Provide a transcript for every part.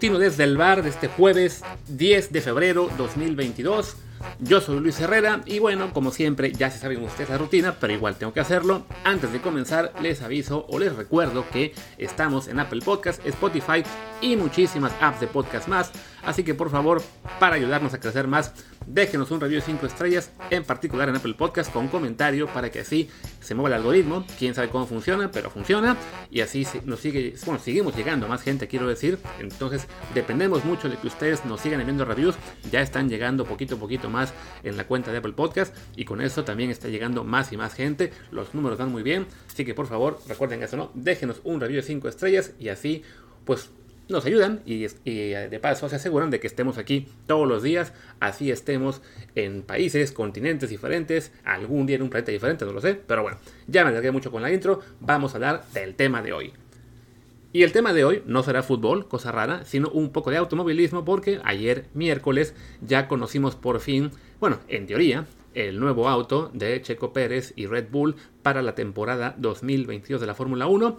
matutino desde el bar de este jueves 10 de febrero 2022. Yo soy Luis Herrera y bueno, como siempre, ya se saben ustedes la rutina, pero igual tengo que hacerlo. Antes de comenzar, les aviso o les recuerdo que estamos en Apple Podcast, Spotify y muchísimas apps de podcast más. Así que por favor, para ayudarnos a crecer más, déjenos un review de 5 estrellas, en particular en Apple Podcast, con comentario para que así se mueva el algoritmo. Quién sabe cómo funciona, pero funciona. Y así nos sigue, bueno, seguimos llegando a más gente, quiero decir. Entonces, dependemos mucho de que ustedes nos sigan enviando reviews. Ya están llegando poquito a poquito más en la cuenta de Apple Podcast. Y con eso también está llegando más y más gente. Los números dan muy bien. Así que por favor, recuerden eso, ¿no? Déjenos un review de 5 estrellas y así, pues nos ayudan y, de paso se aseguran de que estemos aquí todos los días, así estemos en países, continentes diferentes, algún día en un planeta diferente, no lo sé, pero bueno, ya me alargué mucho con la intro, vamos a hablar del tema de hoy. Y el tema de hoy no será fútbol, cosa rara, sino un poco de automovilismo porque ayer miércoles ya conocimos por fin, bueno, en teoría, el nuevo auto de Checo Pérez y Red Bull para la temporada 2022 de la Fórmula 1.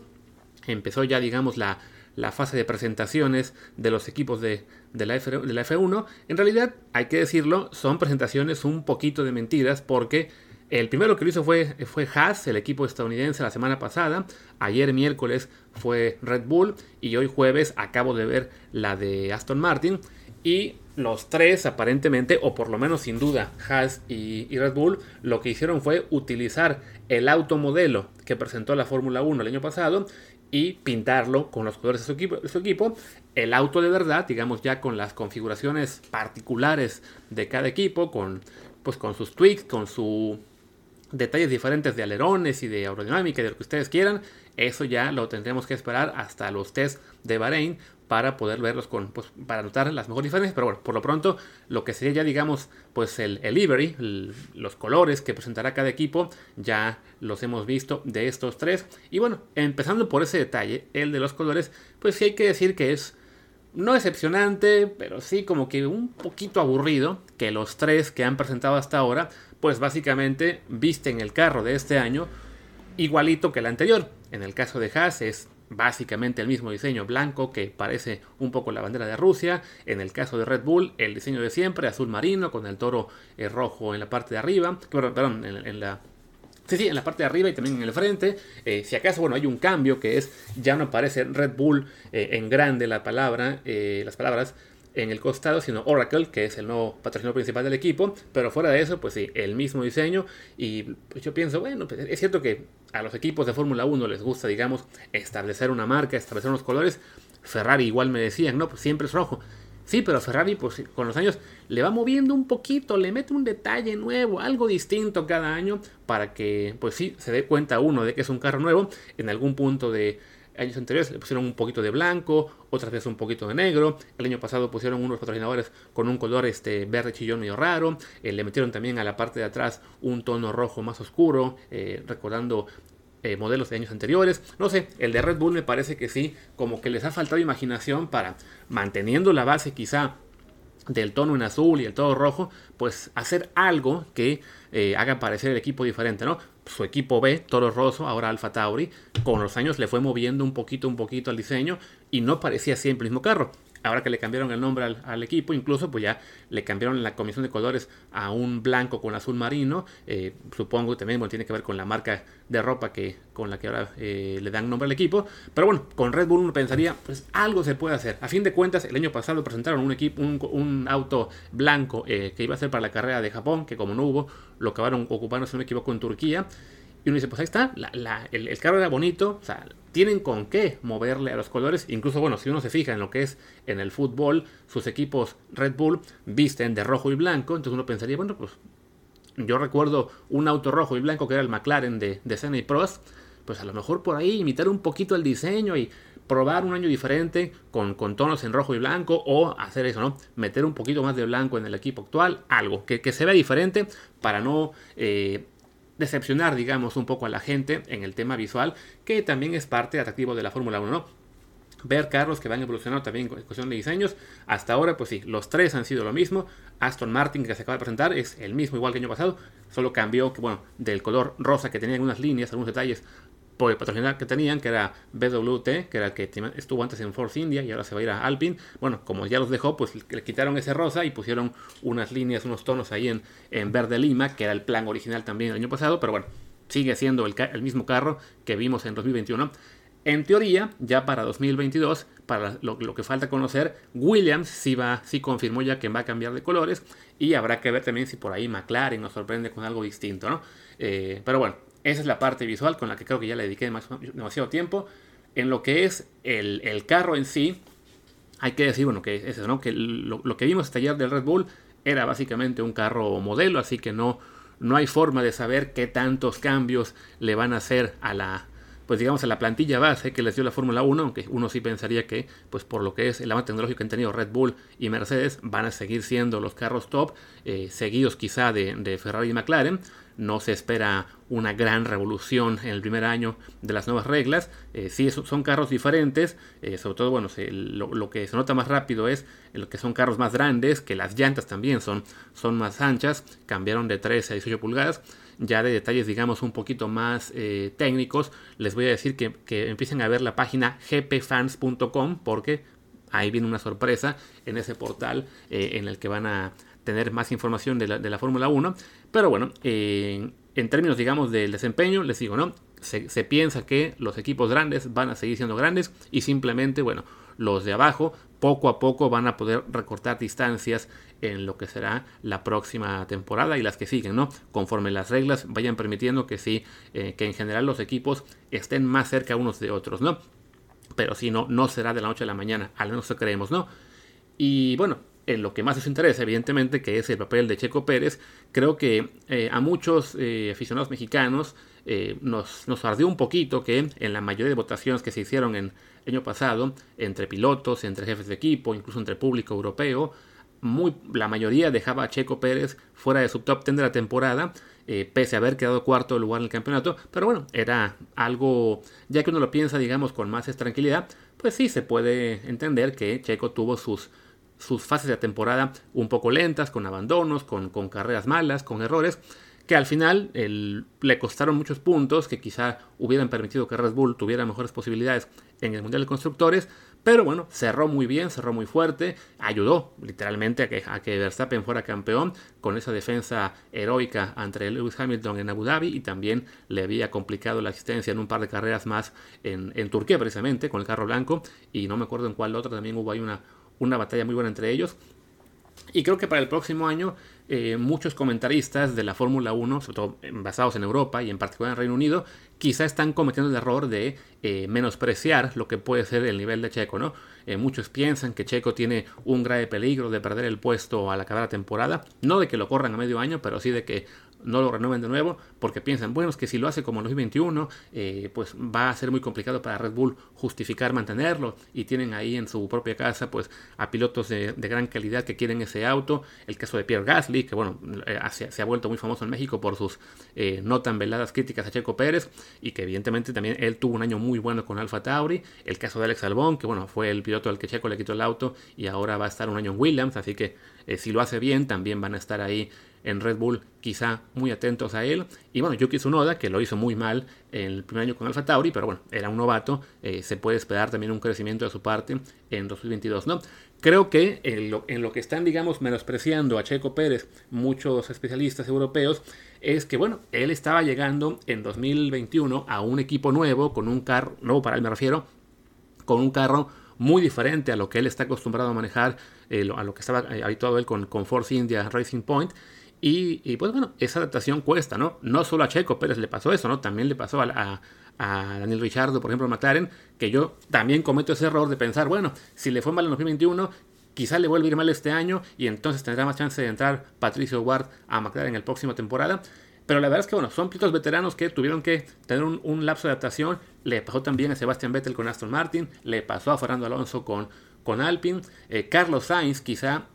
Empezó ya, digamos, la la fase de presentaciones de los equipos de, la, F, de la F1, en realidad, hay que decirlo, son presentaciones un poquito de mentiras porque el primero que lo hizo fue, fue Haas, el equipo estadounidense, la semana pasada. Ayer miércoles fue Red Bull y hoy jueves acabo de ver la de Aston Martin. Y los tres aparentemente, o por lo menos sin duda, Haas y, Red Bull, lo que hicieron fue utilizar el automodelo que presentó la Fórmula 1 el año pasado y pintarlo con los colores de su, equipo, su equipo. El auto de verdad, digamos ya con las configuraciones particulares de cada equipo, con, pues con sus tweaks, con sus detalles diferentes de alerones y de aerodinámica y de lo que ustedes quieran, eso ya lo tendremos que esperar hasta los test de Bahrein para poder verlos con, pues, para notar las mejores diferencias. Pero bueno, por lo pronto, lo que sería ya, digamos, pues el, el los colores que presentará cada equipo, ya los hemos visto de estos tres. Y bueno, empezando por ese detalle, el de los colores, pues sí hay que decir que es no excepcionante, pero sí como que un poquito aburrido que los tres que han presentado hasta ahora, pues básicamente visten el carro de este año igualito que el anterior. En el caso de Haas es básicamente el mismo diseño blanco que parece un poco la bandera de Rusia. En el caso de Red Bull, el diseño de siempre, azul marino, con el toro eh, rojo en la parte de arriba, perdón, en, la... Sí, sí, en la parte de arriba y también en el frente. Eh, si acaso, bueno, hay un cambio que es, ya no aparece Red Bull eh, en grande la palabra, las palabras, en el costado, sino Oracle, que es el nuevo patrocinador principal del equipo. Pero fuera de eso, pues sí, el mismo diseño. Y pues yo pienso, bueno, pues es cierto que a los equipos de Fórmula 1 les gusta, digamos, establecer una marca, establecer unos colores. Ferrari igual me decían, no, pues siempre es rojo. Sí, pero Ferrari, pues con los años le va moviendo un poquito, le mete un detalle nuevo, algo distinto cada año, para que, pues sí, se dé cuenta uno de que es un carro nuevo en algún punto de años anteriores le pusieron un poquito de blanco, otras veces un poquito de negro. El año pasado pusieron unos patrocinadores con un color este, verde chillón medio raro. Eh, le metieron también a la parte de atrás un tono rojo más oscuro, eh, recordando eh, modelos de años anteriores. No sé, el de Red Bull me parece que sí, como que les ha faltado imaginación para, manteniendo la base quizá del tono en azul y el tono rojo, pues hacer algo que haga parecer el equipo diferente, ¿no? Su equipo B, Toro Rosso, ahora Alfa Tauri, con los años le fue moviendo un poquito, un poquito al diseño y no parecía siempre el mismo carro. Ahora que le cambiaron el nombre al, equipo, incluso pues ya le cambiaron la comisión de colores a un blanco con azul marino. Eh, supongo que también tiene que ver con la marca de ropa que, con la que ahora eh, le dan nombre al equipo. Pero bueno, con Red Bull uno pensaría, pues algo se puede hacer. A fin de cuentas, el año pasado presentaron un, equipo, un, auto blanco eh, que iba a ser para la carrera de Japón, que como no hubo, lo acabaron ocupando, si no me equivoco, en Turquía. Y uno dice, pues ahí está, el, carro era bonito, o sea, tienen con qué moverle a los colores. Incluso, bueno, si uno se fija en lo que es en el fútbol, sus equipos Red Bull visten de rojo y blanco, entonces uno pensaría, bueno, pues yo recuerdo un auto rojo y blanco que era el McLaren de, de Senna y Prost, pues a lo mejor por ahí imitar un poquito el diseño y probar un año diferente con, con, tonos en rojo y blanco o hacer eso, ¿no? Meter un poquito más de blanco en el equipo actual, algo que, que se vea diferente para no eh, decepcionar, digamos, un poco a la gente en el tema visual, que también es parte atractivo de la Fórmula 1, ¿no? Ver carros que van evolucionando también en cuestión de diseños. Hasta ahora, pues sí, los tres han sido lo mismo. Aston Martin, que se acaba de presentar, es el mismo igual que el año pasado. Solo cambió bueno, del color rosa que tenía algunas líneas, algunos detalles, por el patrocinador que tenían, que era BWT, que era el que estuvo antes en Force India y ahora se va a ir a Alpine. Bueno, como ya los dejó, pues le quitaron ese rosa y pusieron unas líneas, unos tonos ahí en, en verde lima, que era el plan original también el año pasado, pero bueno, sigue siendo el, el mismo carro que vimos en 2021. En teoría, ya para 2022, para lo, que falta conocer, Williams sí, va, sí confirmó ya que va a cambiar de colores y habrá que ver también si por ahí McLaren nos sorprende con algo distinto, ¿no? Eh, pero bueno, esa es la parte visual con la que creo que ya le dediqué demasiado tiempo. En lo que es el, carro en sí, hay que decir, bueno, que, eso, ¿no? que lo, que vimos este ayer del Red Bull era básicamente un carro modelo, así que no, no hay forma de saber qué tantos cambios le van a hacer a la, pues digamos, a la plantilla base que les dio la Fórmula 1, aunque uno sí pensaría que, pues por lo que es el avance tecnológico que han tenido Red Bull y Mercedes, van a seguir siendo los carros top, eh, seguidos quizá de, Ferrari y McLaren, no se espera una gran revolución en el primer año de las nuevas reglas. Eh, sí, son carros diferentes, eh, sobre todo, bueno, lo, que se nota más rápido es lo que son carros más grandes, que las llantas también son, son más anchas, cambiaron de 13 a 18 pulgadas. Ya de detalles, digamos, un poquito más eh, técnicos, les voy a decir que, empiecen a ver la página gpfans.com porque ahí viene una sorpresa en ese portal en el que van a tener más información de la, de la Fórmula 1. Pero bueno, en términos, digamos, del desempeño, les digo, ¿no? Se, piensa que los equipos grandes van a seguir siendo grandes y simplemente, bueno, los de abajo poco a poco van a poder recortar distancias en lo que será la próxima temporada y las que siguen, ¿no? Conforme las reglas vayan permitiendo que sí, eh, que en general los equipos estén más cerca unos de otros, ¿no? Pero si no, no será de la noche a la mañana, al menos eso creemos, ¿no? Y bueno, en lo que más nos interesa, evidentemente, que es el papel de Checo Pérez, creo que eh, a muchos eh, aficionados mexicanos eh, nos, nos, ardió un poquito que en la mayoría de votaciones que se hicieron en el año pasado, entre pilotos, entre jefes de equipo, incluso entre público europeo, muy, la mayoría dejaba a Checo Pérez fuera de su top 10 de la temporada, pese a haber quedado cuarto lugar en el campeonato. Pero bueno, era algo, ya que uno lo piensa, digamos, con más tranquilidad, pues sí se puede entender que Checo tuvo sus sus fases de temporada un poco lentas, con abandonos, con, carreras malas, con errores, que al final le costaron muchos puntos, que quizá hubieran permitido que Red Bull tuviera mejores posibilidades en el Mundial de Constructores, pero bueno, cerró muy bien, cerró muy fuerte, ayudó literalmente a que, a que Verstappen fuera campeón con esa defensa heroica ante Lewis Hamilton en Abu Dhabi y también le había complicado la asistencia en un par de carreras más en, en Turquía precisamente con el carro blanco y no me acuerdo en cuál otra también hubo ahí una, una batalla muy buena entre ellos. Y creo que para el próximo año eh, muchos comentaristas de la Fórmula 1, sobre todo basados en Europa y en particular en Reino Unido, quizá están cometiendo el error de eh, menospreciar lo que puede ser el nivel de Checo, ¿no? Eh, muchos piensan que Checo tiene un grave peligro de perder el puesto al acabar la temporada, no de que lo corran a medio año, pero sí de que no lo renueven de nuevo porque piensan, bueno, es que si lo hace como en 2021, eh, pues va a ser muy complicado para Red Bull justificar mantenerlo y tienen ahí en su propia casa pues a pilotos de, gran calidad que quieren ese auto, el caso de Pierre Gasly, que bueno, eh, se, ha vuelto muy famoso en México por sus eh, no tan veladas críticas a Checo Pérez y que evidentemente también él tuvo un año muy bueno con Alfa Tauri, el caso de Alex Albon, que bueno, fue el piloto al que Checo le quitó el auto y ahora va a estar un año en Williams, así que si lo hace bien también van a estar ahí en Red Bull quizá muy atentos a él. Y bueno, Yuki Tsunoda, que lo hizo muy mal en el primer año con Alfa Tauri, pero bueno, era un novato, eh, se puede esperar también un crecimiento de su parte en 2022, ¿no? Creo que en lo, en lo, que están, digamos, menospreciando a Checo Pérez muchos especialistas europeos es que, bueno, él estaba llegando en 2021 a un equipo nuevo, con un carro, nuevo para él me refiero, con un carro muy diferente a lo que él está acostumbrado a manejar, eh, a lo que estaba eh, habituado él con, con Force India Racing Point, y, pues bueno, esa adaptación cuesta, ¿no? No solo a Checo Pérez le pasó eso, ¿no? También le pasó a, Daniel Richardo, por ejemplo, a McLaren, que yo también cometo ese error de pensar, bueno, si le fue mal en 2021, quizá le vuelva a ir mal este año y entonces tendrá más chance de entrar Patricio Ward a McLaren en la próxima temporada. Pero la verdad es que, bueno, son pilotos veteranos que tuvieron que tener un, lapso de adaptación. Le pasó también a Sebastian Vettel con Aston Martin, le pasó a Fernando Alonso con, con Alpine. Eh, Carlos Sainz quizá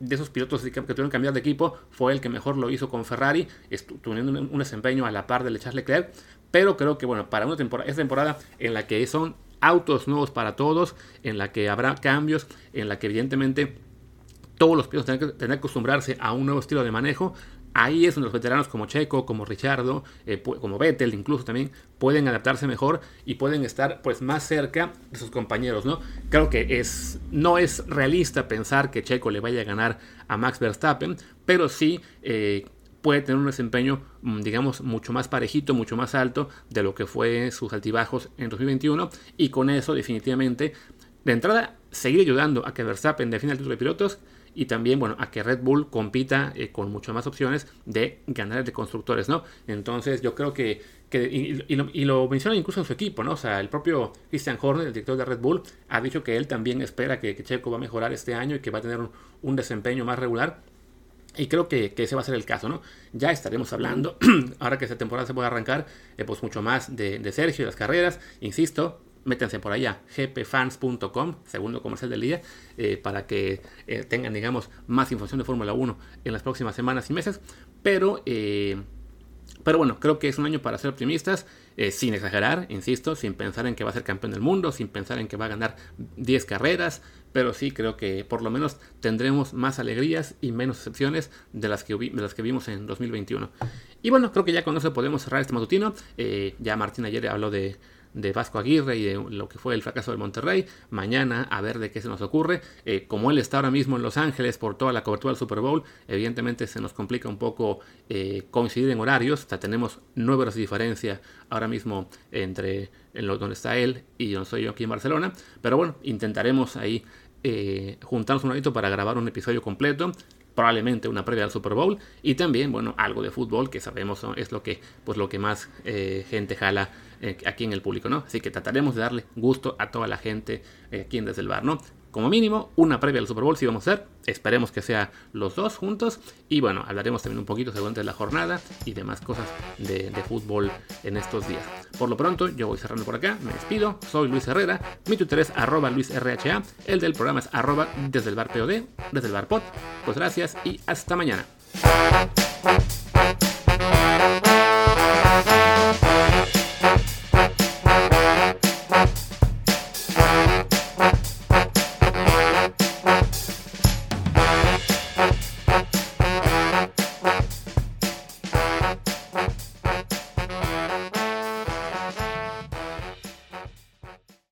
de esos pilotos que, tuvieron que cambiar de equipo, fue el que mejor lo hizo con Ferrari, teniendo un, desempeño a la par de Charles Leclerc. Pero creo que, bueno, para una temporada, esta temporada en la que son autos nuevos para todos, en la que habrá cambios, en la que evidentemente todos los pilotos tendrán que, acostumbrarse a un nuevo estilo de manejo, ahí es donde los veteranos como Checo, como Richardo, eh, como Vettel incluso también, pueden adaptarse mejor y pueden estar pues más cerca de sus compañeros, ¿no? Creo que es, no es realista pensar que Checo le vaya a ganar a Max Verstappen, pero sí eh, puede tener un desempeño, mm, digamos, mucho más parejito, mucho más alto de lo que fue sus altibajos en 2021 y con eso definitivamente, de entrada, seguir ayudando a que Verstappen defina el título de pilotos y también, bueno, a que Red Bull compita eh, con muchas más opciones de ganar de constructores, ¿no? Entonces yo creo que, y, lo, menciona incluso en su equipo, ¿no? O sea, el propio Christian Horner, el director de Red Bull, ha dicho que él también espera que, Checo va a mejorar este año y que va a tener un, desempeño más regular. Y creo que, ese va a ser el caso, ¿no? Ya estaremos hablando, ahora que esta temporada se puede arrancar, eh, pues mucho más de, de Sergio y las carreras. Insisto, métanse por allá, gpfans.com, segundo comercial del día, eh, para que eh, tengan, digamos, más información de Fórmula 1 en las próximas semanas y meses. Pero, eh, pero bueno, creo que es un año para ser optimistas, sin exagerar, insisto, sin pensar en que va a ser campeón del mundo, sin pensar en que va a ganar 10 carreras, pero sí creo que por lo menos tendremos más alegrías y menos excepciones de las que, de las que vimos en 2021. Y bueno, creo que ya con eso podemos cerrar este matutino. ya Martín ayer habló de de Vasco Aguirre y de lo que fue el fracaso del Monterrey. Mañana a ver de qué se nos ocurre. Eh, como él está ahora mismo en Los Ángeles por toda la cobertura del Super Bowl, evidentemente se nos complica un poco eh, coincidir en horarios. O tenemos nueve horas de diferencia ahora mismo entre en lo, donde está él y donde estoy yo aquí en Barcelona. Pero bueno, intentaremos ahí eh, juntarnos un ratito para grabar un episodio completo probablemente una previa al Super Bowl y también, bueno, algo de fútbol que sabemos es lo que, pues lo que más gente jala eh, aquí en el público, ¿no? Así que trataremos de darle gusto a toda la gente eh, aquí en Desde el Bar, ¿no? Como mínimo, una previa al Super Bowl si vamos a hacer. Esperemos que sea los dos juntos. Y bueno, hablaremos también un poquito según la jornada y demás cosas de, fútbol en estos días. Por lo pronto, yo voy cerrando por acá. Me despido. Soy Luis Herrera. Mi Twitter es arroba luisrha. El del programa es arroba desde el bar POD, desde el bar pod. Pues gracias y hasta mañana.